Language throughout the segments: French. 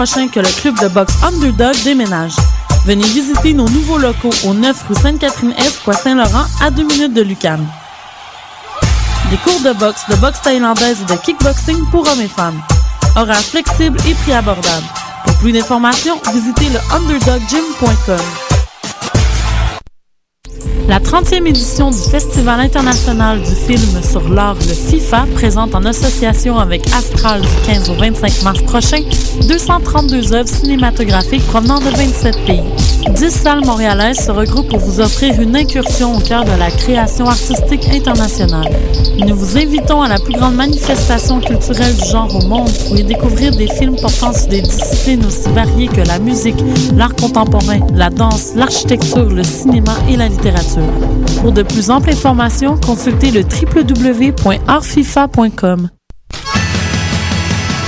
prochain que le club de boxe Underdog déménage. Venez visiter nos nouveaux locaux au 9 rue Sainte-Catherine-Est, Coin Saint-Laurent, à 2 minutes de Lucan. Des cours de boxe, de boxe thaïlandaise et de kickboxing pour hommes et femmes. Horaires flexibles et prix abordables. Pour plus d'informations, visitez le underdoggym.com. La 30e édition du Festival international du film sur l'art, le FIFA, présente en association avec Astral du 15 au 25 mars prochain 232 œuvres cinématographiques provenant de 27 pays. 10 salles montréalaises se regroupent pour vous offrir une incursion au cœur de la création artistique internationale. Nous vous invitons à la plus grande manifestation culturelle du genre au monde pour y découvrir des films portant sur des disciplines aussi variées que la musique, l'art contemporain, la danse, l'architecture, le cinéma et la littérature. Pour de plus amples informations, consultez le www.artfifa.com.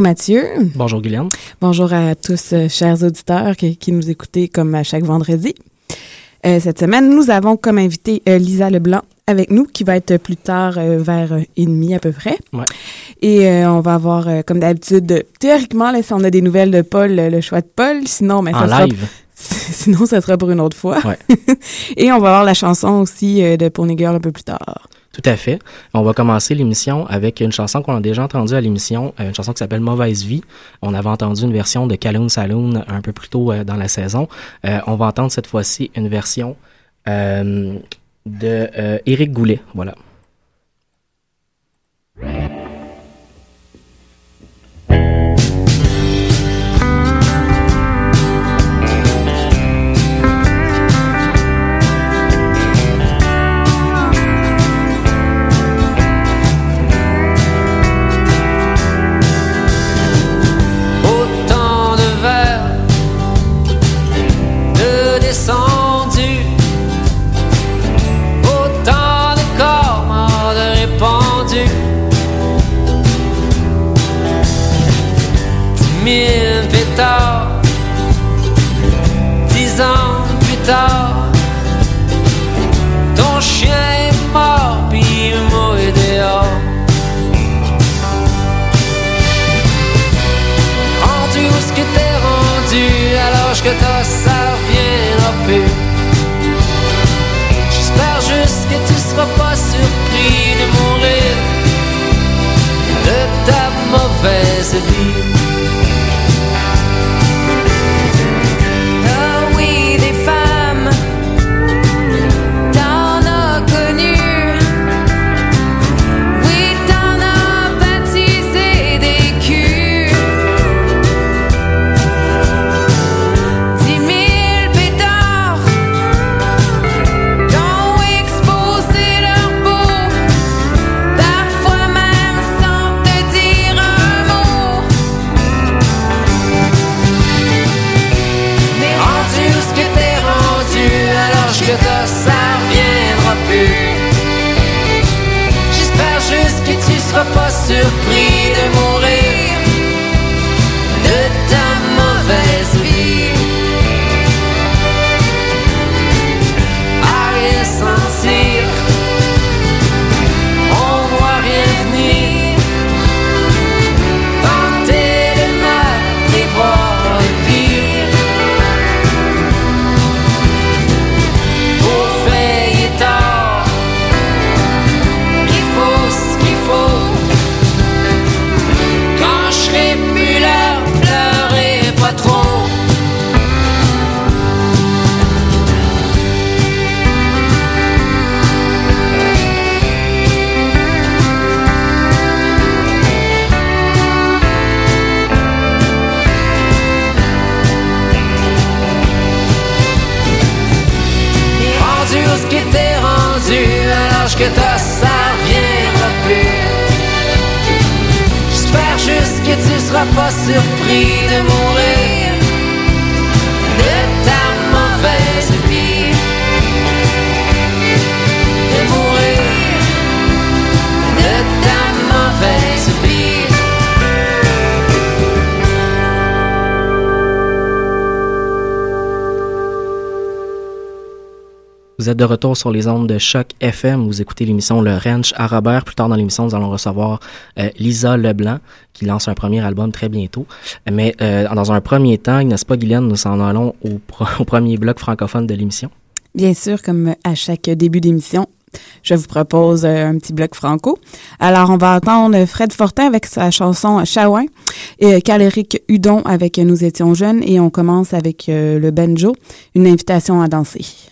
Allô Mathieu. Bonjour Guylaine. Bonjour à tous, euh, chers auditeurs qui, qui nous écoutez comme à chaque vendredi. Euh, cette semaine, nous avons comme invité euh, Lisa Leblanc avec nous, qui va être plus tard vers et demi à peu près. Ouais. Et on va avoir, comme d'habitude, théoriquement, là, si on a des nouvelles de Paul, le, choix de Paul. Sinon, mais En ça sera, live. sinon, ça sera pour une autre fois. Ouais. Et on va avoir la chanson aussi de Pony Girl un peu plus tard. Tout à fait. On va commencer l'émission avec une chanson qu'on a déjà entendue à l'émission, euh, une chanson qui s'appelle Mauvaise Vie. On avait entendu une version de Calhoun Saloon un peu plus tôt euh, dans la saison. Euh, on va entendre cette fois-ci une version de euh, Éric Goulet. Voilà. Que t'as ça reviendra plus J'espère juste que tu seras pas surpris de mourir de ta mauvaise vie Vous êtes de retour sur les ondes de Choc FM. Vous écoutez l'émission Le Ranch à Robert. Plus tard dans l'émission, nous allons recevoir euh, Lisa Leblanc, qui lance un premier album très bientôt. Mais euh, dans un premier temps, n'est-ce pas, Guylaine, nous s'en allons au, premier bloc francophone de l'émission? Bien sûr, comme à chaque début d'émission, je vous propose euh, un petit bloc franco. Alors, on va entendre Fred Fortin avec sa chanson Chawin et Caléric Hudon avec Nous étions jeunes et on commence avec le banjo, une invitation à danser.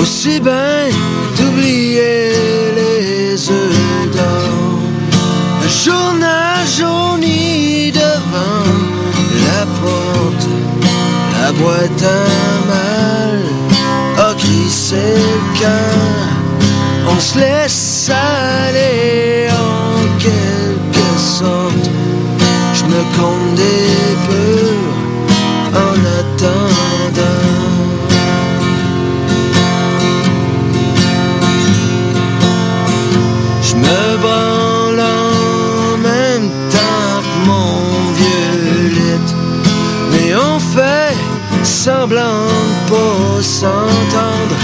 Aussi bien d'oublier les œufs d'or. Le journal jauni devant la porte. La boîte à mal a crissé le. On se laisse aller en quelque sorte. Je me compte des peurs en attendant. S'entendre.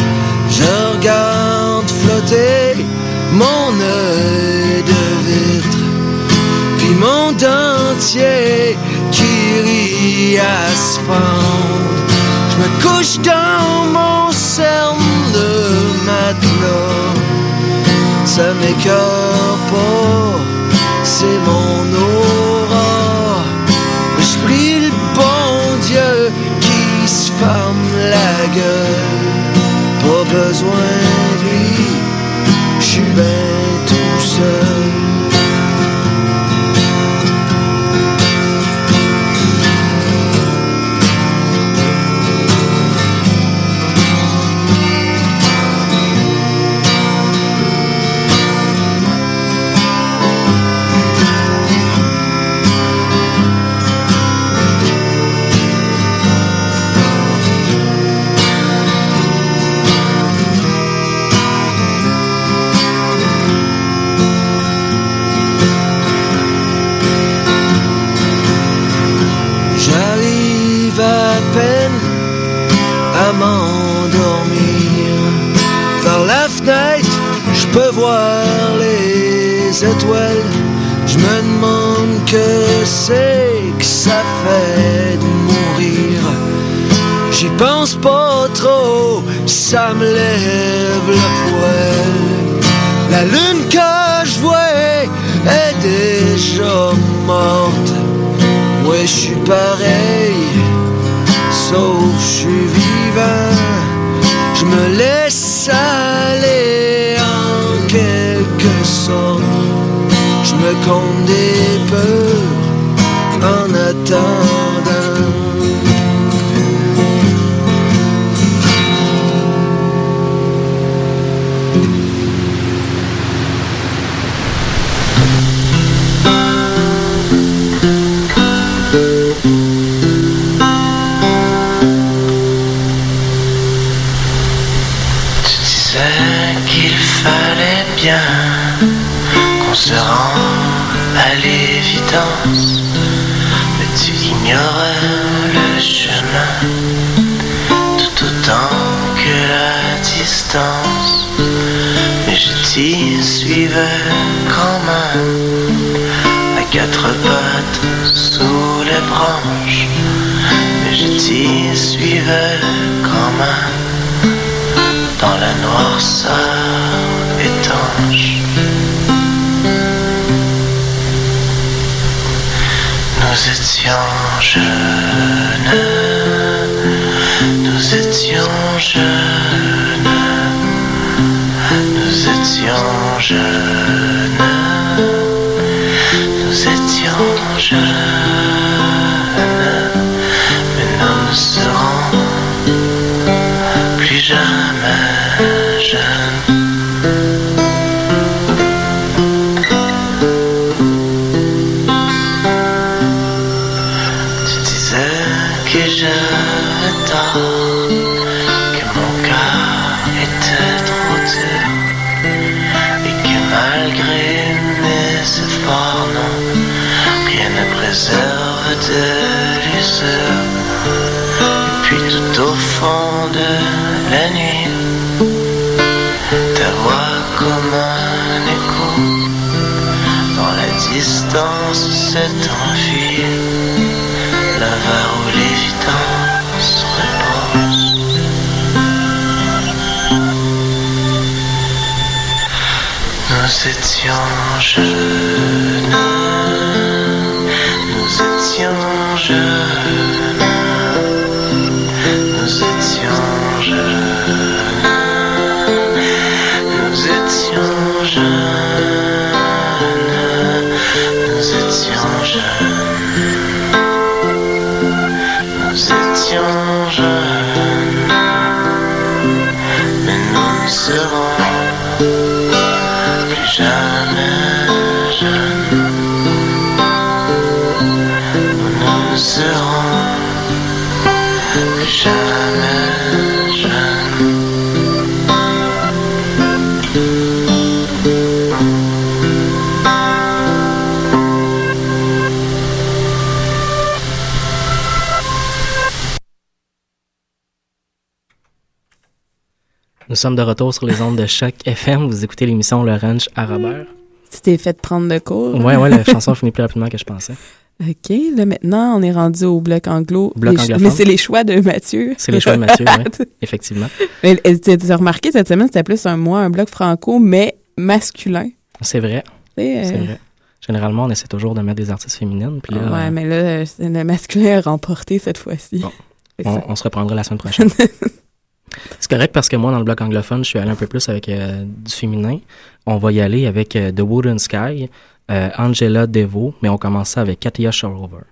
Je regarde flotter mon œil de vitre, puis mon dentier qui rit à se fendre. Je me couche dans mon cerne de matelas, ça m'écœure pas, c'est mon aura. La gueule. Pas besoin de lui, je suis bien tout seul. M'endormir. Par la fenêtre, je peux voir les étoiles. Je me demande que c'est que ça fait de mourir. J'y pense pas trop, ça me lève le poil. La lune que je vois est déjà morte. Moi je suis pareil, sauf je suis Je me laisse aller en quelque sorte. Je me peurs en attendant. À l'évidence, mais tu ignorais le chemin tout autant que la distance. Mais je t'y suivais quand même à quatre pattes sous les branches. Mais je t'y suivais quand même dans la noirceur Nous étions jeunes, nous étions jeunes, nous étions jeunes, nous étions jeunes, étions jeunes, Nous sommes de retour sur les ondes de Choc FM. Vous écoutez l'émission Le Ranch à Robert. Tu t'es fait prendre de cours. Ouais, ouais, la chanson finit plus rapidement que je pensais. OK, là maintenant, on est rendu au bloc anglo. Bloc. Mais c'est les choix de Mathieu. C'est les choix de Mathieu, oui, effectivement. Mais euh, tu as remarqué, cette semaine, c'était plus un mois, un bloc franco, mais masculin. C'est vrai, c'est euh, vrai. Généralement, on essaie toujours de mettre des artistes féminines. Puis là, Ouais, mais là, euh, le masculin a remporté cette fois-ci. Bon. On se reprendra la semaine prochaine. C'est correct parce que moi, dans le bloc anglophone, je suis allé un peu plus avec euh, du féminin. On va y aller avec euh, The Wooden Sky, euh, Angela Devo, mais on commence ça avec Katia Shorover.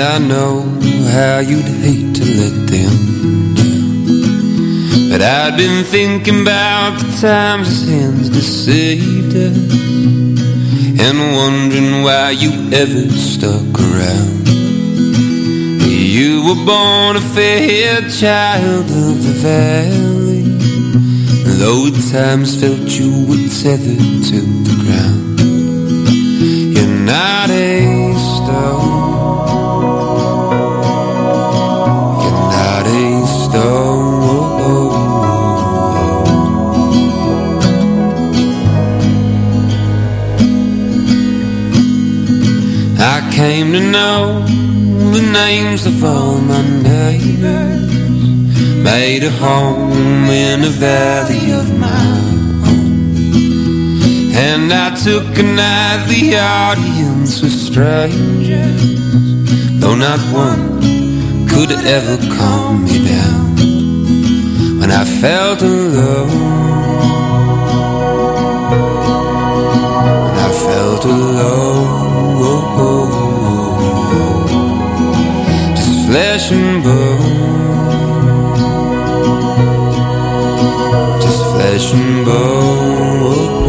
And I know how you'd hate to let them down. But I'd been thinking about the times his hands deceived us. And wondering why you ever stuck around. You were born a fair child of the valley. Though at times felt you were tethered to the ground. You're not a stone. To know the names of all my neighbors. Made a home in the valley of my own. And I took a nightly audience with strangers. Though not one could ever calm me down. When I felt alone. When I felt alone. Flesh and bone. Just flesh and bone.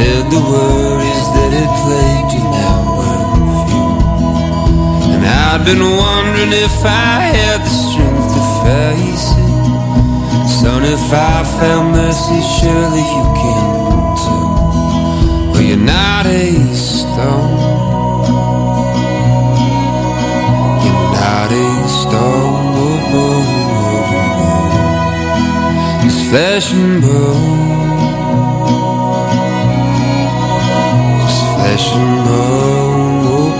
Said the worries that had plagued you now were few. And I'd been wondering if I had the strength to face it. Son, if I found mercy, surely you can too. Well, you're not a stone. You're not a stone. It's flesh and bone. Flesh and bone.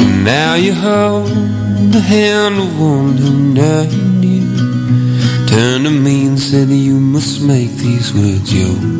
And now you hold the hand of one who named you. Turned to me and said you must make these words your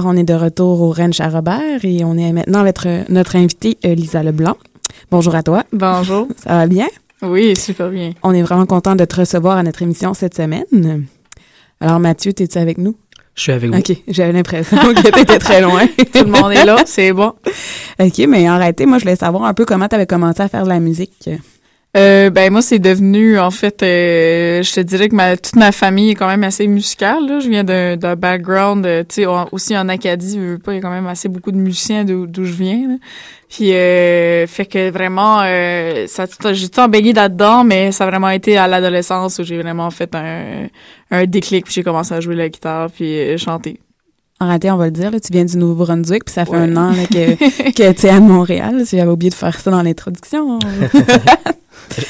Alors, on est de retour au Ranch à Robert et on est maintenant avec notre, notre invitée euh, Lisa Leblanc. Bonjour à toi. Bonjour. Ça va bien? Oui, super bien. On est vraiment content de te recevoir à notre émission cette semaine. Alors, Mathieu, es-tu avec nous? Je suis avec vous. OK, j'avais l'impression que tu étais très loin. Tout le monde est là, c'est bon. OK, mais arrêtez, moi, je voulais savoir un peu comment tu avais commencé à faire de la musique. Euh, ben moi c'est devenu en fait euh, je te dirais que ma toute ma famille est quand même assez musicale là. je viens d'un d'un background euh, tu sais en- aussi en Acadie je veux pas il y a quand même assez beaucoup de musiciens d'où d'où je viens là. puis euh, fait que vraiment euh, ça j'ai tout baigné là-dedans mais ça a vraiment été à l'adolescence où j'ai vraiment fait un un déclic puis j'ai commencé à jouer la guitare puis chanter Arrêtez, on va le dire, là, tu viens du Nouveau-Brunswick, puis ça fait Ouais. un an là, que, que tu es à Montréal. J'avais oublié de faire ça dans l'introduction.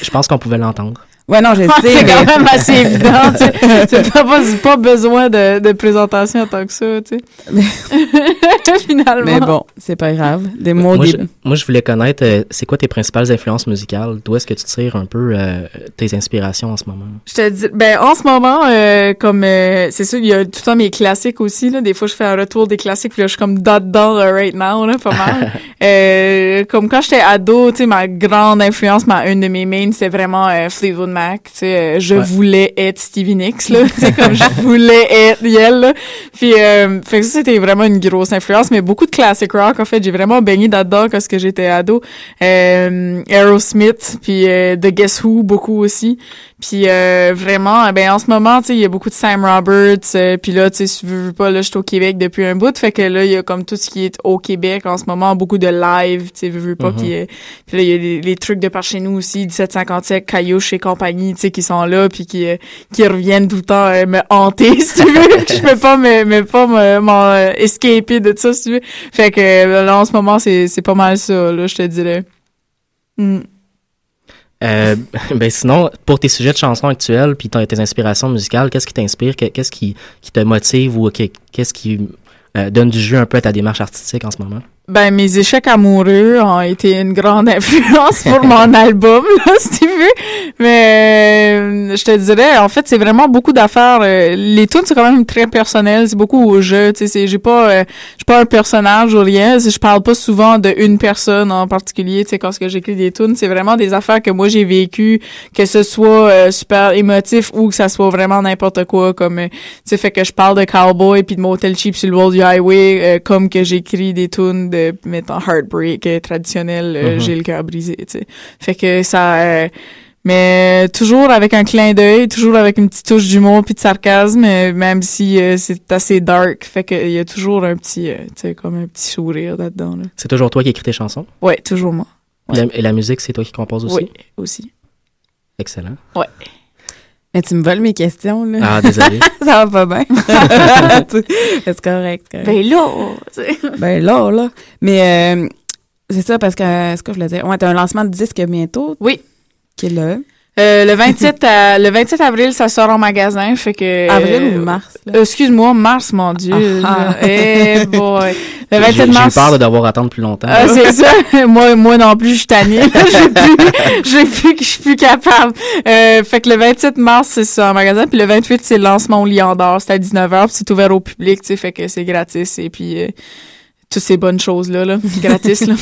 Je pense qu'on pouvait l'entendre. Ouais, non, je sais. c'est mais- quand même assez évident, tu sais. C'est pas, pas, besoin de, de présentation en tant que ça, tu sais. Finalement. Mais bon, c'est pas grave. Des mots, moi, des... je, moi, je voulais connaître, euh, c'est quoi tes principales influences musicales? D'où est-ce que tu tires un peu euh, tes inspirations en ce moment? Je te dis, ben en ce moment, euh, comme euh, c'est sûr, il y a tout le temps mes classiques aussi. Là, des fois, je fais un retour des classiques, puis là, je suis comme dedans euh, right now, là, pas mal. euh, comme quand j'étais ado, tu sais, ma grande influence, ma une de mes mains, c'était vraiment euh, Fleetwood Mac. Tu sais, euh, je Ouais. voulais être Stevie Nicks, là, tu sais, comme je voulais être Yel. Là. Puis, euh, fait que ça, c'était vraiment une grosse influence, mais beaucoup de classic rock. En fait, j'ai vraiment baigné là-dedans quand j'étais ado. Euh, Aerosmith, puis euh, The Guess Who, beaucoup aussi. Puis euh, vraiment, ben en ce moment, tu sais, il y a beaucoup de Sam Roberts. euh, puis là, tu sais, si tu veux pas, là, je suis au Québec depuis un bout. Fait que là, il y a comme tout ce qui est au Québec en ce moment, beaucoup de live, tu sais, veux, veux pas. Mhm. Puis, puis là, il y a les, les trucs de par chez nous aussi, 1757, Caillouche et compagnie, tu sais, qui sont là, puis qui euh, qui reviennent tout le temps euh, me hanter, si tu veux. je peux pas me, me pas me, m'en escaper de ça, si tu veux. Fait que là, en ce moment, c'est c'est pas mal ça, là, je te dirais. Mm. Euh, ben sinon, pour tes sujets de chansons actuels puis tes inspirations musicales, qu'est-ce qui t'inspire? Que- Qu'est-ce qui, qui te motive ou que- qu'est-ce qui euh, donne du jus un peu à ta démarche artistique en ce moment? Ben, mes échecs amoureux ont été une grande influence pour mon album, là, si tu veux. Mais euh, je te dirais, en fait, c'est vraiment beaucoup d'affaires. euh, les tunes, c'est quand même très personnel. C'est beaucoup au jeu. Tu sais, c'est- j'ai pas, euh, suis pas un personnage ou rien. Je parle pas souvent de une personne en particulier. Tu sais, quand j'écris des tunes, c'est vraiment des affaires que moi j'ai vécues, que ce soit euh, super émotif ou que ça soit vraiment n'importe quoi. Comme, tu sais, fait que je parle de cowboy puis de motel cheap sur le wall du highway, comme que j'écris des tunes de mettons heartbreak euh, traditionnel, euh, Mhm. j'ai le cœur brisé. Tu sais, fait que ça. euh, mais toujours avec un clin d'œil, toujours avec une petite touche d'humour puis de sarcasme, euh, même si euh, c'est assez dark. Fait que il y a toujours un petit, euh, tu sais, comme un petit sourire là-dedans. Là. C'est toujours toi qui écris tes chansons? Ouais, toujours moi. Et la- Et la musique, c'est toi qui composes aussi? Oui, aussi. Excellent. Ouais. Mais tu me voles mes questions, là. Ah, désolé. ça va pas bien. c'est correct. c'est correct. Ben là, Ben là, là. Mais euh, c'est ça, parce que, ce que je voulais dire, ouais, t'as un lancement de disque bientôt? Oui. Qui est là. Euh, le 27 à- le 27 avril, ça sort en magasin, fait que Avril euh, ou mars? là? euh, Excuse-moi, mars, mon Dieu. Ah, ah. Eh boy. Le J'ai 27 j'ai eu mars. peur de devoir attendre plus longtemps. Ah, c'est ça. moi, moi non plus, je suis tannée. J'ai plus, j'ai plus, je suis plus capable. Euh, fait que le 27 mars, c'est ça en magasin. Puis le 28, c'est le lancement au Lion d'Or. C'est à 19h. Puis c'est ouvert au public, tu sais. Fait que c'est gratis. Et puis, euh, toutes ces bonnes choses-là, là. Gratis, là.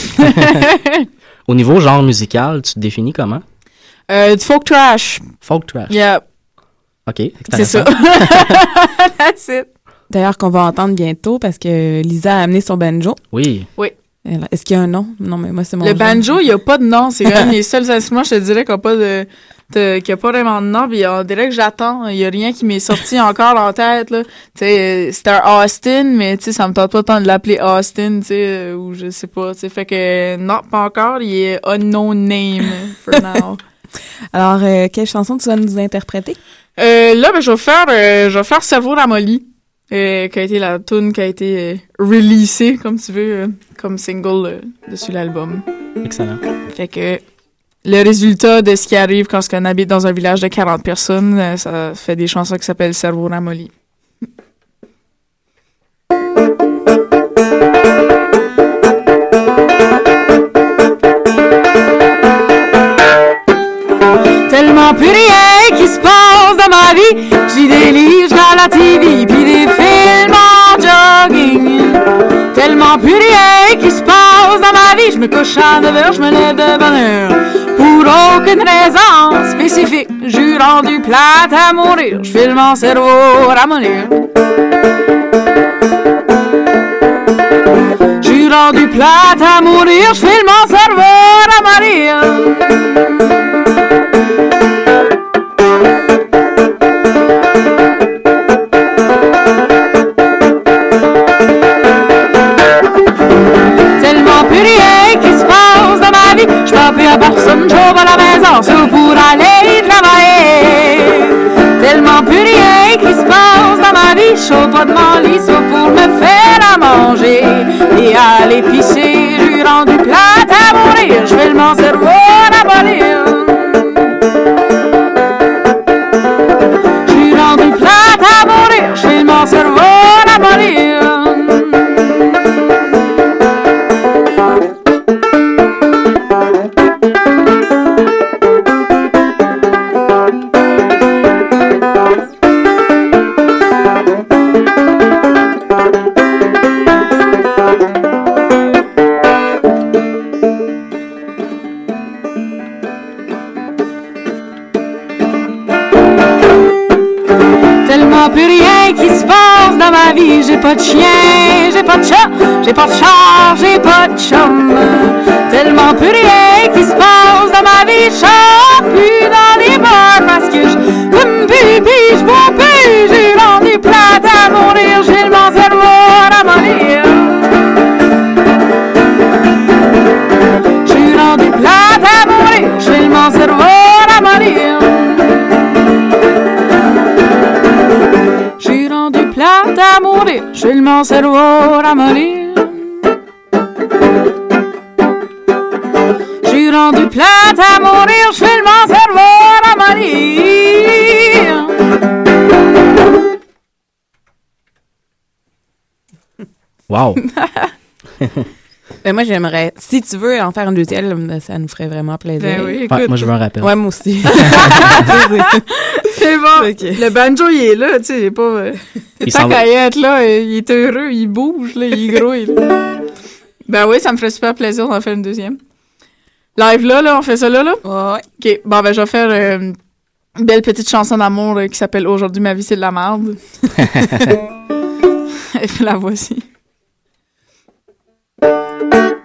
Au niveau genre musical, tu te définis comment? Euh, du folk trash. Folk trash. Yeah. OK, C'est ça. That's it. D'ailleurs, qu'on va entendre bientôt parce que Lisa a amené son banjo. Oui. Elle- Est-ce qu'il y a un nom? Non, mais moi, c'est mon Le genre. banjo, il n'y a pas de nom. C'est quand même les seuls instruments, je te dirais, qui n'ont pas de, de- qui a pas vraiment de nom. Puis on dirait que j'attends. Il n'y a rien qui m'est sorti encore en tête, là. Tu sais, euh, c'était un Austin, mais tu sais, ça me tente pas tant de l'appeler Austin, tu sais, euh, ou je sais pas, tu sais. Fait que, non, pas encore. Il est unknown name for now. Alors, euh, quelle chanson tu vas nous interpréter? Euh, là, ben, je vais faire, euh, je vais faire Cerveau ramolli, euh, qui a été la tune qui a été euh, releasée, comme tu veux, euh, comme single euh, dessus l'album. Excellent. Fait que le résultat de ce qui arrive quand on habite dans un village de 40 personnes, euh, ça fait des chansons qui s'appellent Cerveau ramolli. Tellement plus rien qui se passe dans ma vie. J'ai des livres à la TV, puis des films en jogging. Tellement plus rien qui se passe dans ma vie. Je me couche à 9 heures, je me lève de bonne heure. Pour aucune raison spécifique, j'ai rendu plate à mourir. Je mon cerveau ramollir. J'ai rendu plate à mourir, je mon cerveau ramollir. Tellement plus rien qui se passe dans ma vie. Je m'en plus à personne, j'ouvre à la maison, sauf pour aller travailler. Tellement plus rien qui se passe dans ma vie. Je pas de mon lit, pour me faire à manger. Et à l'épicer, j'ai rendu plate à mourir. Je fais mon cerveau rabolir. J'ai J'ai pas de chien, j'ai pas de chat, j'ai pas de char, j'ai pas de chum. Tellement plus rien qui se passe dans ma vie. Je plus dans les bars parce que je fume plus, bois plus. J'ai rendu plate à mourir, j'ai le cerveau à mourir. Mon cerveau à mourir. J'ai rendu plate à mourir, j'ai le cerveau à mourir. Wow. Ben, moi, j'aimerais, si tu veux en faire une deuxième, ben, ça nous ferait vraiment plaisir. Ben oui, écoute. Ouais, moi, je veux un rappel. Ouais, moi aussi. C'est bon. Le banjo, il est là, tu sais, il est pas... Euh, Il qu'à être là, il est heureux, il bouge, là, il grouille. là. ben oui, ça me ferait super plaisir d'en faire une deuxième. Live là, là, on fait ça là, là? Ouais. OK, bon, ben je vais faire euh, une belle petite chanson d'amour euh, qui s'appelle « Aujourd'hui, ma vie, c'est de la merde ». Et puis la voici. Ah,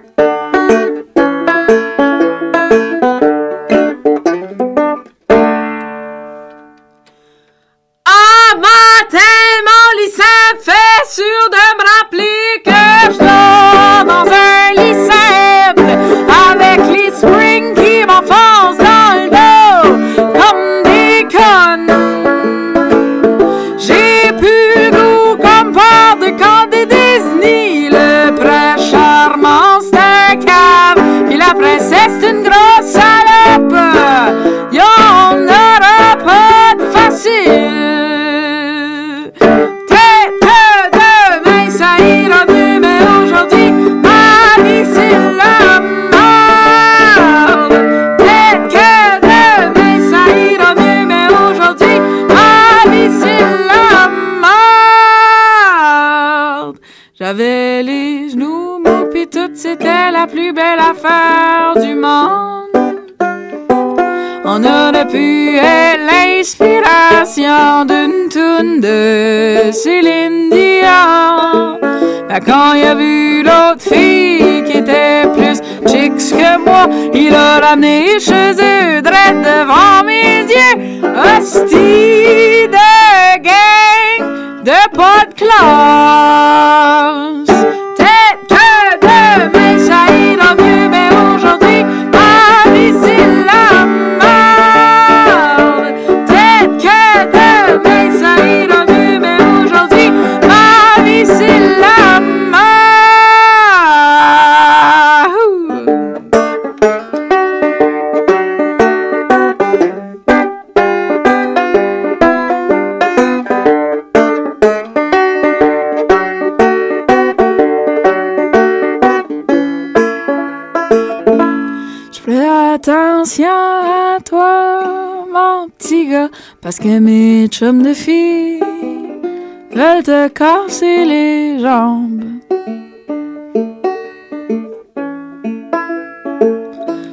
quand il a vu l'autre fille qui était plus chic que moi, il a ramené chez eux, direct devant mes yeux. Hostie de gang de pas de classe. Chums de filles veulent te casser les jambes.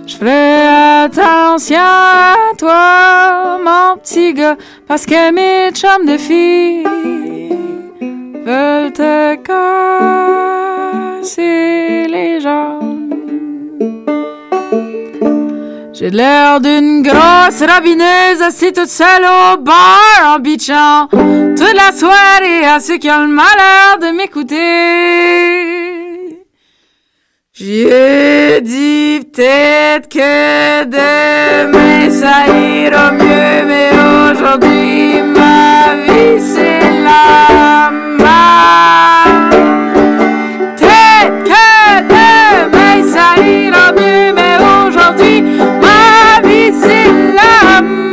Je ferai attention à toi, mon petit gars, parce que mes chums de filles veulent te casser les jambes. J'ai l'air d'une grosse rabineuse assise toute seule au bar en bitchant toute la soirée à ceux qui ont le malheur de m'écouter. J'ai dit peut-être que demain ça ira mieux, mais aujourd'hui ma vie c'est la merde. C'est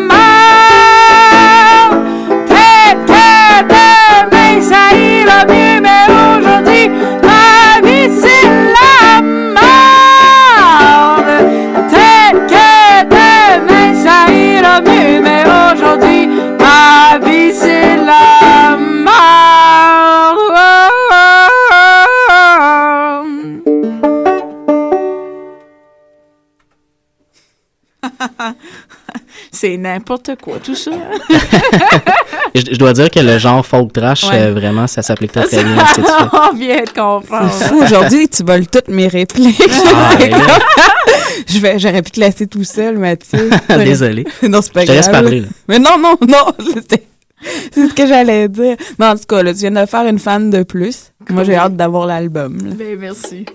C'est n'importe quoi, tout ça. Je, je dois dire que le genre folk trash, Ouais. euh, vraiment, ça s'applique très très bien à ce. On vient de comprendre. C'est fou, aujourd'hui, tu voles toutes mes répliques. Ah, Je vais, j'aurais pu te laisser tout seul, Mathieu. Désolé. non, c'est pas Je te laisse grave. parler. là. Mais non, non, non, c'est ce que j'allais dire. Mais en tout cas, là, tu viens de faire une fan de plus. Moi, j'ai hâte d'avoir l'album. Ben, merci.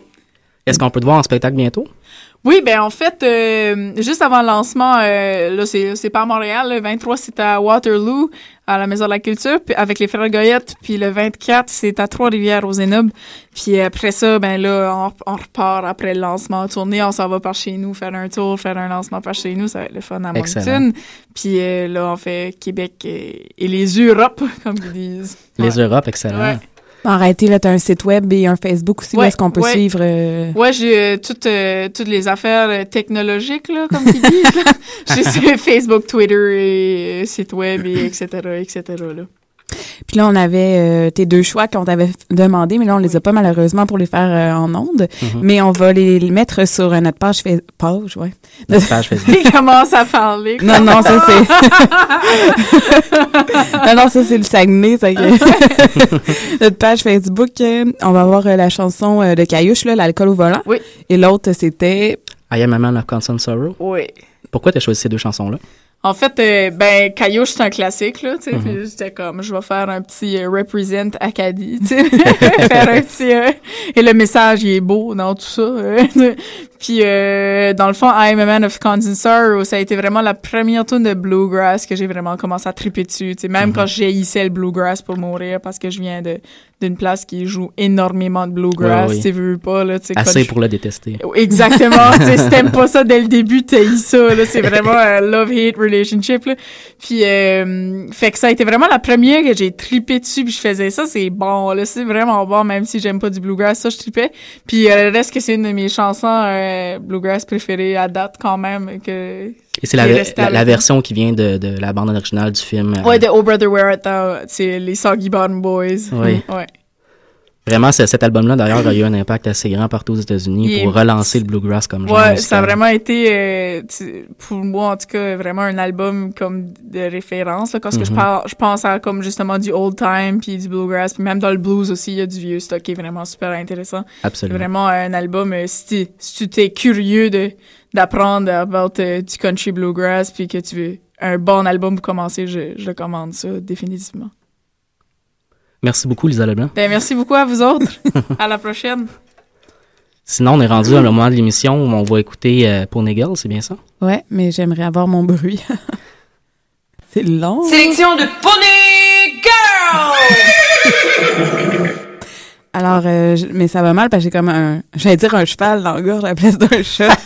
Est-ce qu'on peut te voir en spectacle bientôt? Oui, ben en fait, euh, juste avant le lancement, euh, là, c'est, pas à Montréal. Le 23, c'est à Waterloo, à la Maison de la Culture, puis avec les Frères Goyette. Puis le 24, c'est à Trois-Rivières, au Zénob. Puis après ça, ben là, on, on repart après le lancement en tournée. On s'en va par chez nous, faire un tour, faire un lancement par chez nous. Ça va être le fun à. Moncton. Puis euh, là, on fait Québec et, et les Europes, comme ils disent. Les Ouais. Europes, excellent. Ouais. Arrêtez, là, t'as un site web et un Facebook aussi où est-ce qu'on peut ouais. suivre. euh, Ouais, j'ai euh, toutes, euh, toutes les affaires euh, technologiques, là, comme disent. là. j'ai sur Facebook, Twitter et site web, et etc., etc., là. Puis là, on avait euh, tes deux choix qu'on t'avait demandé, mais là, on les a pas malheureusement pour les faire euh, en ondes. Mhm. Mais on va les, les mettre sur euh, notre page Facebook. Page, ouais. Notre page Facebook. Il commence à parler. Non, non, ça c'est. non, non, ça c'est le Saguenay. ça que- Notre page Facebook, euh, on va avoir euh, la chanson euh, de Caillouche, là, l'alcool au volant. Oui. Et l'autre, c'était. I am a man of constant sorrow. Oui. Pourquoi tu as choisi ces deux chansons-là? En fait, euh, ben, Caillouche, c'est un classique, là, tu sais. Puis j'étais comme, je vais faire un petit euh, represent Acadie, tu sais. faire un petit... euh, et le message, il est beau dans tout ça. euh. Puis, euh, dans le fond, I'm a Man of Constant Sorrow, ça a été vraiment la première tune de Bluegrass que j'ai vraiment commencé à triper dessus, tu sais. Même Mhm. quand j'haïssais le Bluegrass pour mourir, parce que je viens de d'une place qui joue énormément de Bluegrass, Ouais, ouais. tu veux pas, là, tu. Assez pour le détester. Exactement. tu si t'aimes pas ça dès le début, t'as ça. Là, c'est vraiment un love-hate relationship. Là. Puis, euh, fait que ça a été vraiment la première que j'ai tripé dessus. Puis je faisais ça, c'est bon. Là, c'est vraiment bon, même si j'aime pas du bluegrass. Ça, je tripais. Puis euh, le reste que c'est une de mes chansons euh, bluegrass préférées à date quand même. Que Et c'est la, la, la version qui vient de, de la bande originale du film. euh, Ouais, de Oh Brother Where Art Thou, c'est les Soggy Bottom Boys. Oui. Ouais. Vraiment, cet album-là, d'ailleurs, a eu un impact assez grand partout aux États-Unis pour relancer le bluegrass comme genre. Ouais, ça a vraiment été, euh, tu- pour moi en tout cas, vraiment un album comme de référence. Là, parce que je, Mhm. parle, je pense à comme justement du old time, puis du bluegrass, puis même dans le blues aussi, il y a du vieux stock qui est vraiment super intéressant. Absolument. vraiment un album, euh, si, tu t'es curieux de d'apprendre about euh, du country bluegrass, puis que tu veux un bon album pour commencer, je, je recommande ça définitivement. Merci beaucoup, Lisa Leblanc. Ben, merci beaucoup à vous autres. à la prochaine. Sinon, on est rendu à le moment de l'émission où on va écouter euh, Pony Girl, c'est bien ça? Ouais, mais j'aimerais avoir mon bruit. c'est long. Sélection de Pony Girl! Alors, euh, je- mais ça va mal parce que j'ai comme un, j'allais dire un cheval dans la gorge à la place d'un chat.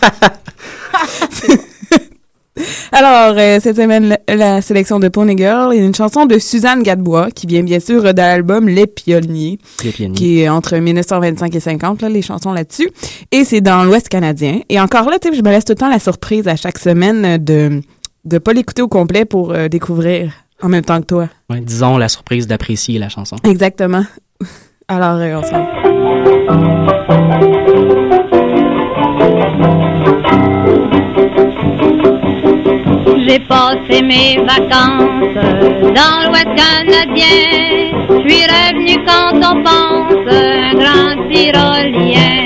Alors, euh, cette semaine, la, sélection de Pony Girl est une chanson de Suzanne Gadebois qui vient bien sûr de l'album Les Pionniers, Les pionniers. qui est entre 1925 et 50, là, les chansons là-dessus. Et c'est dans l'Ouest canadien. Et encore là, tu sais, je me laisse tout le temps la surprise à chaque semaine de de pas l'écouter au complet pour euh, découvrir en même temps que toi. Ouais, disons la surprise d'apprécier la chanson. Exactement. Alors, euh, on se J'ai passé mes vacances dans l'Ouest canadien. Je suis revenu quand on pense un grand tyrolien.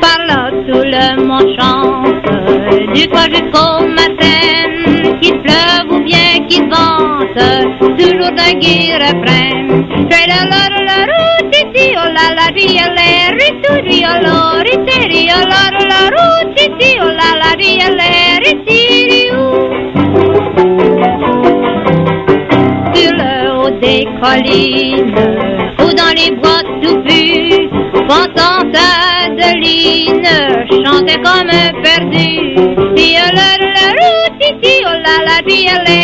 Par là tout le monde chante du toit jusqu'au toujours d'un gai refrain la la la la ru ti ti oh la la ri oh la ri tu ri oh la oh la la la ru ti ti oh la la oh ri Sur le haut des collines ou dans les bois touffus Pensant à Adeline, chantait comme un perdu. Oh la la la ru ti ti oh la la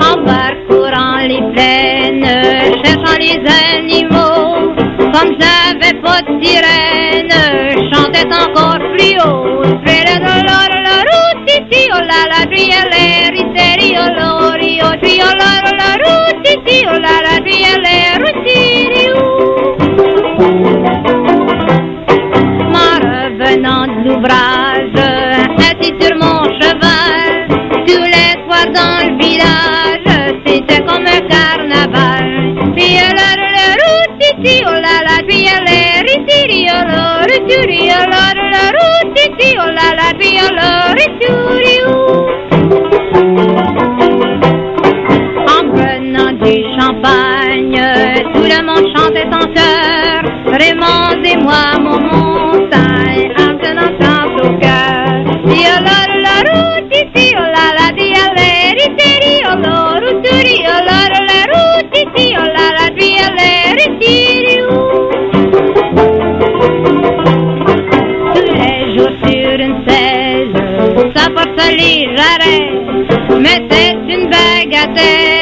En parcourant les plaines, cherchant les animaux, comme j'avais pas de sirène, chantait encore plus haut. Oh oh la oh la la En prenant du champagne, tout le monde chantait en chœur. Raymond et moi, mon montagne, de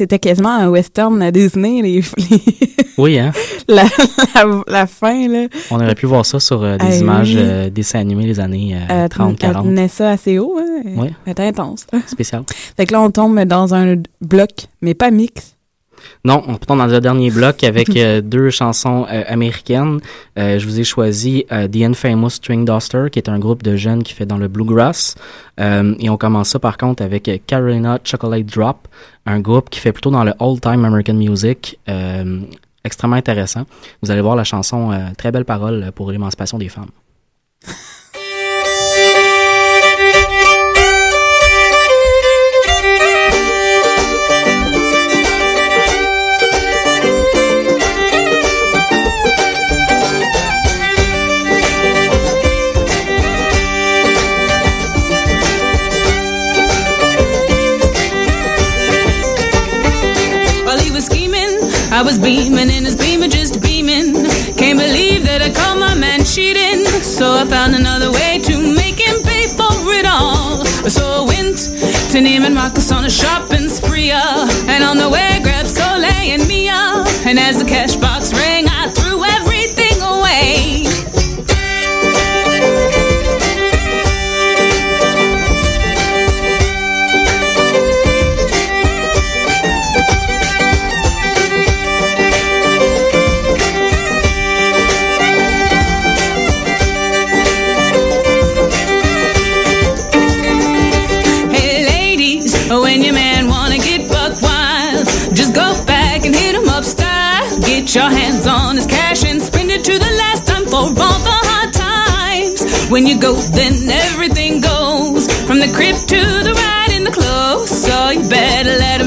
c'était quasiment un western à Disney, les, les- Oui, hein? la, la, la fin, là. On aurait pu voir ça sur euh, des Ah, images euh, dessins animés des années euh, Elle 30, elle 40. tenait ça assez haut, hein. Oui. Elle était intense. Spécial. Fait que là, on tombe dans un bloc, mais pas mix. Non, on retourne dans le dernier bloc avec euh, deux chansons euh, américaines. Euh, je vous ai choisi The Infamous String Duster, qui est un groupe de jeunes qui fait dans le bluegrass. Et on commence ça par contre avec Carolina Chocolate Drop, un groupe qui fait plutôt dans le old-time American music. extrêmement intéressant. Vous allez voir la chanson, très belle parole pour l'émancipation des femmes. I was beaming in his beamer, just beaming. Can't believe that I caught my man cheating. So I found another way to make him pay for it all. So I went to Neiman Marcus on a shopping spree. uh, And on the way, grabbed Soleil and Mia. And as the cash box rang, all the hard times. When you go, then everything goes from the crib to the ride in the clothes. So you better let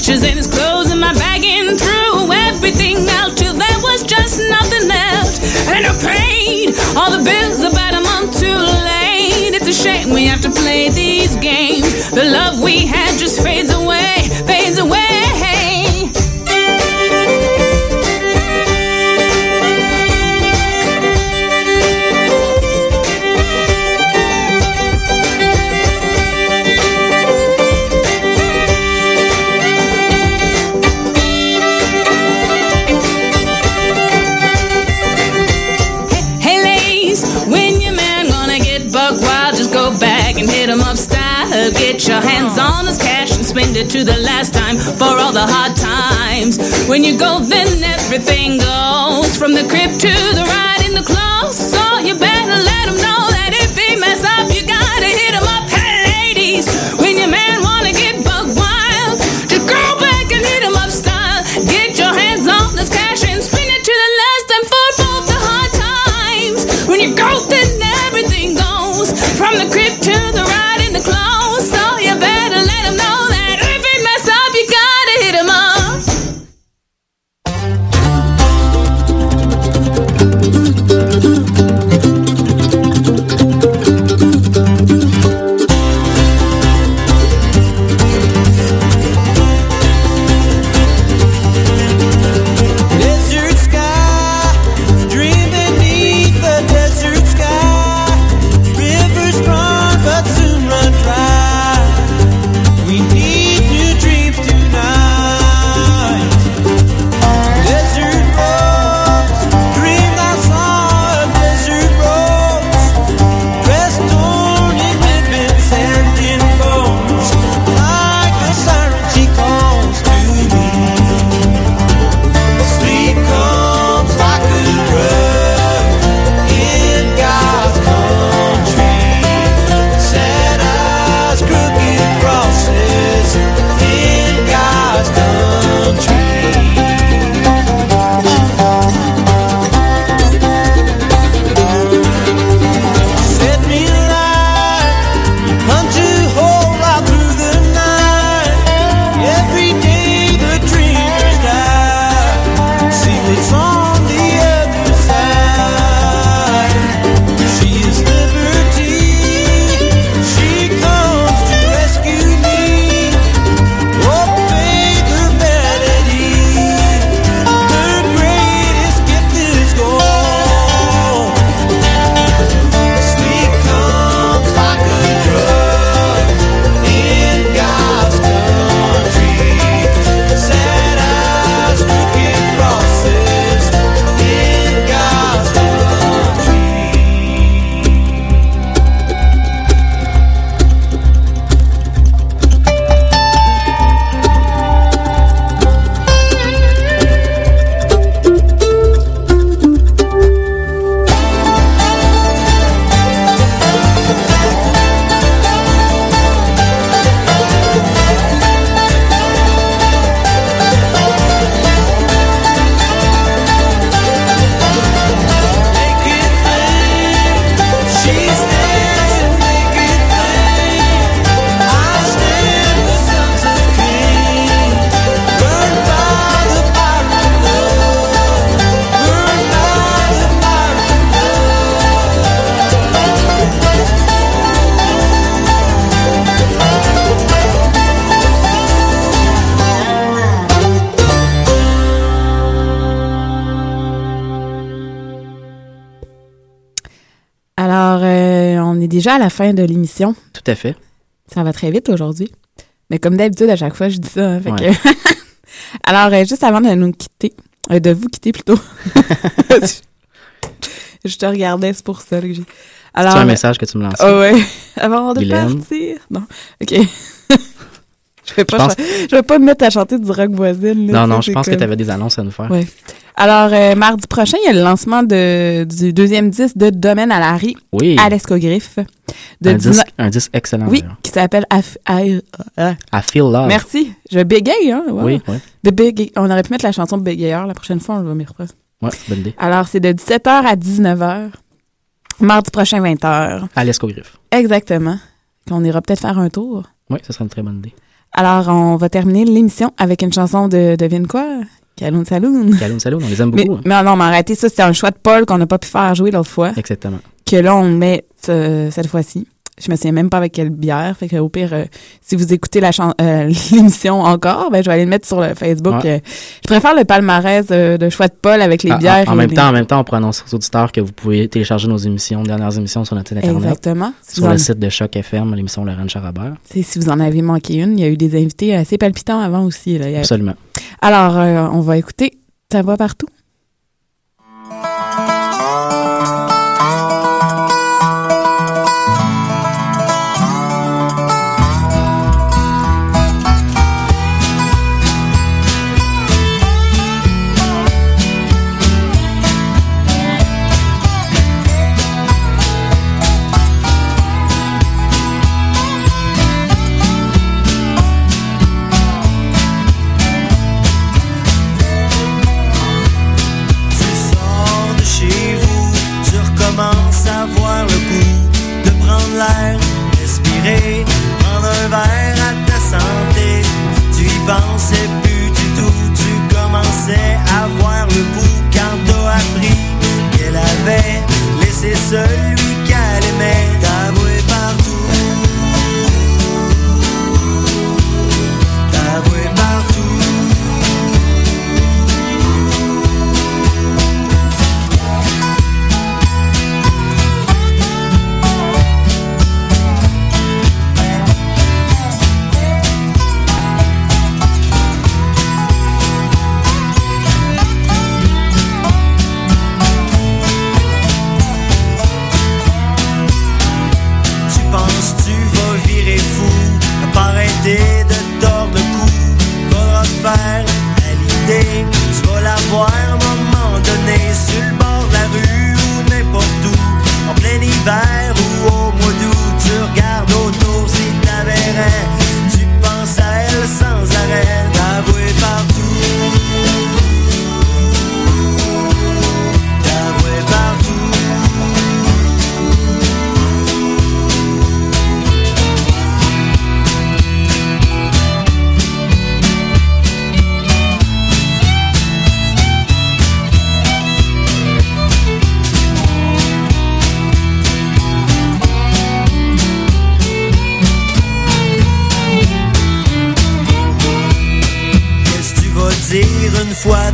pictures and his clothes and my bagging. Threw everything out till there was just nothing left. And I paid all the bills about a month too late. It's a shame we have to play these games. The love we had just fades away, to the last time for all the hard times. When you go, then everything goes from the crib to the ride in the clothes. So you better let him know déjà à la fin de l'émission. Tout à fait. Ça va très vite aujourd'hui. Mais comme d'habitude, à chaque fois, je dis ça. hein, fait Ouais. que- Alors, euh, juste avant de nous quitter, euh, de vous quitter plutôt. je te regardais, c'est pour ça que j'ai. C'est un message que tu me lances? Ah ouais. Avant de Guylaine? partir. Non. OK. je vais pas, Je pense- cha- je vais pas me mettre à chanter du rock voisine. là, Non, non, je pense que tu avais des annonces à nous faire. Ouais. Alors, euh, mardi prochain, il y a le lancement de, du deuxième disque de Domaine à Larry Oui. à l'Escogriffe. Un, 19 disque, un disque excellent. Oui, qui s'appelle I- euh, I Feel Love. Merci. Je bégaye, hein? wow. Oui, oui. On aurait pu mettre la chanson de bégayeur. La prochaine fois, on va m'y refaire. Ouais, bonne idée. Alors, c'est de 17h à 19h. Mardi prochain, 20h. À l'escogriffe. Exactement. On ira peut-être faire un tour. Oui, ça serait une très bonne idée. Alors, on va terminer l'émission avec une chanson de, devine quoi? Caloun Saloon. Caloun Saloon, on les aime Mais, beaucoup. hein. mais non, mais arrêtez ça, c'était un choix de Paul qu'on n'a pas pu faire jouer l'autre fois. Exactement. Que là, on met euh, cette fois-ci. Je me souviens même pas avec quelle bière. Fait que au pire, euh, si vous écoutez la euh, l'émission encore, ben je vais aller le mettre sur le Facebook. Ouais. Je préfère le palmarès de choix de Paul avec les Ah, bières. En, même les- temps, en même temps, on pourrait annoncer aux auditeurs que vous pouvez télécharger nos émissions, dernières émissions sur notre site internet. Exactement. Si Sur le en- site de Choc FM, l'émission Lorraine Charabert. Si vous en avez manqué une, il y a eu des invités assez palpitants avant aussi. Là. Absolument. Alors, euh, on va écouter Ta voix partout.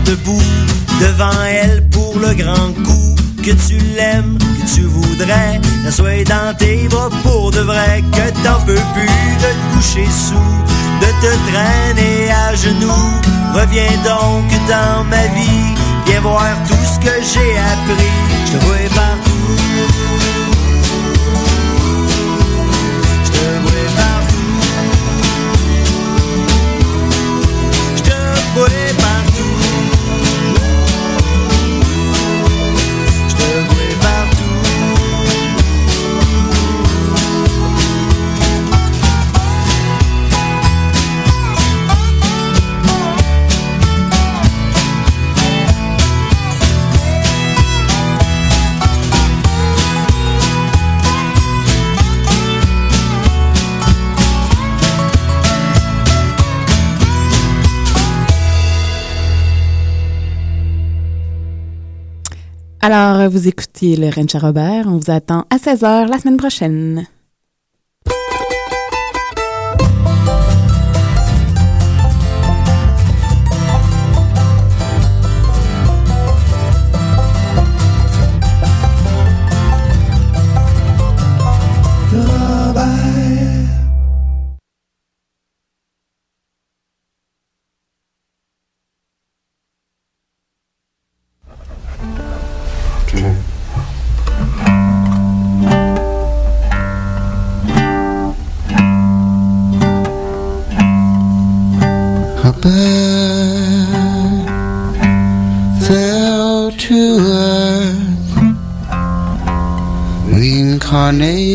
Debout devant elle pour le grand coup que tu l'aimes, que tu voudrais qu'elle soit dans tes bras pour de vrai, que t'en peux plus de te coucher sous, de te traîner à genoux. Reviens donc dans ma vie, viens voir tout ce que j'ai appris. Je vois partout. Vous écoutez le Rencha Robert. On vous attend à 16h la semaine prochaine. funny.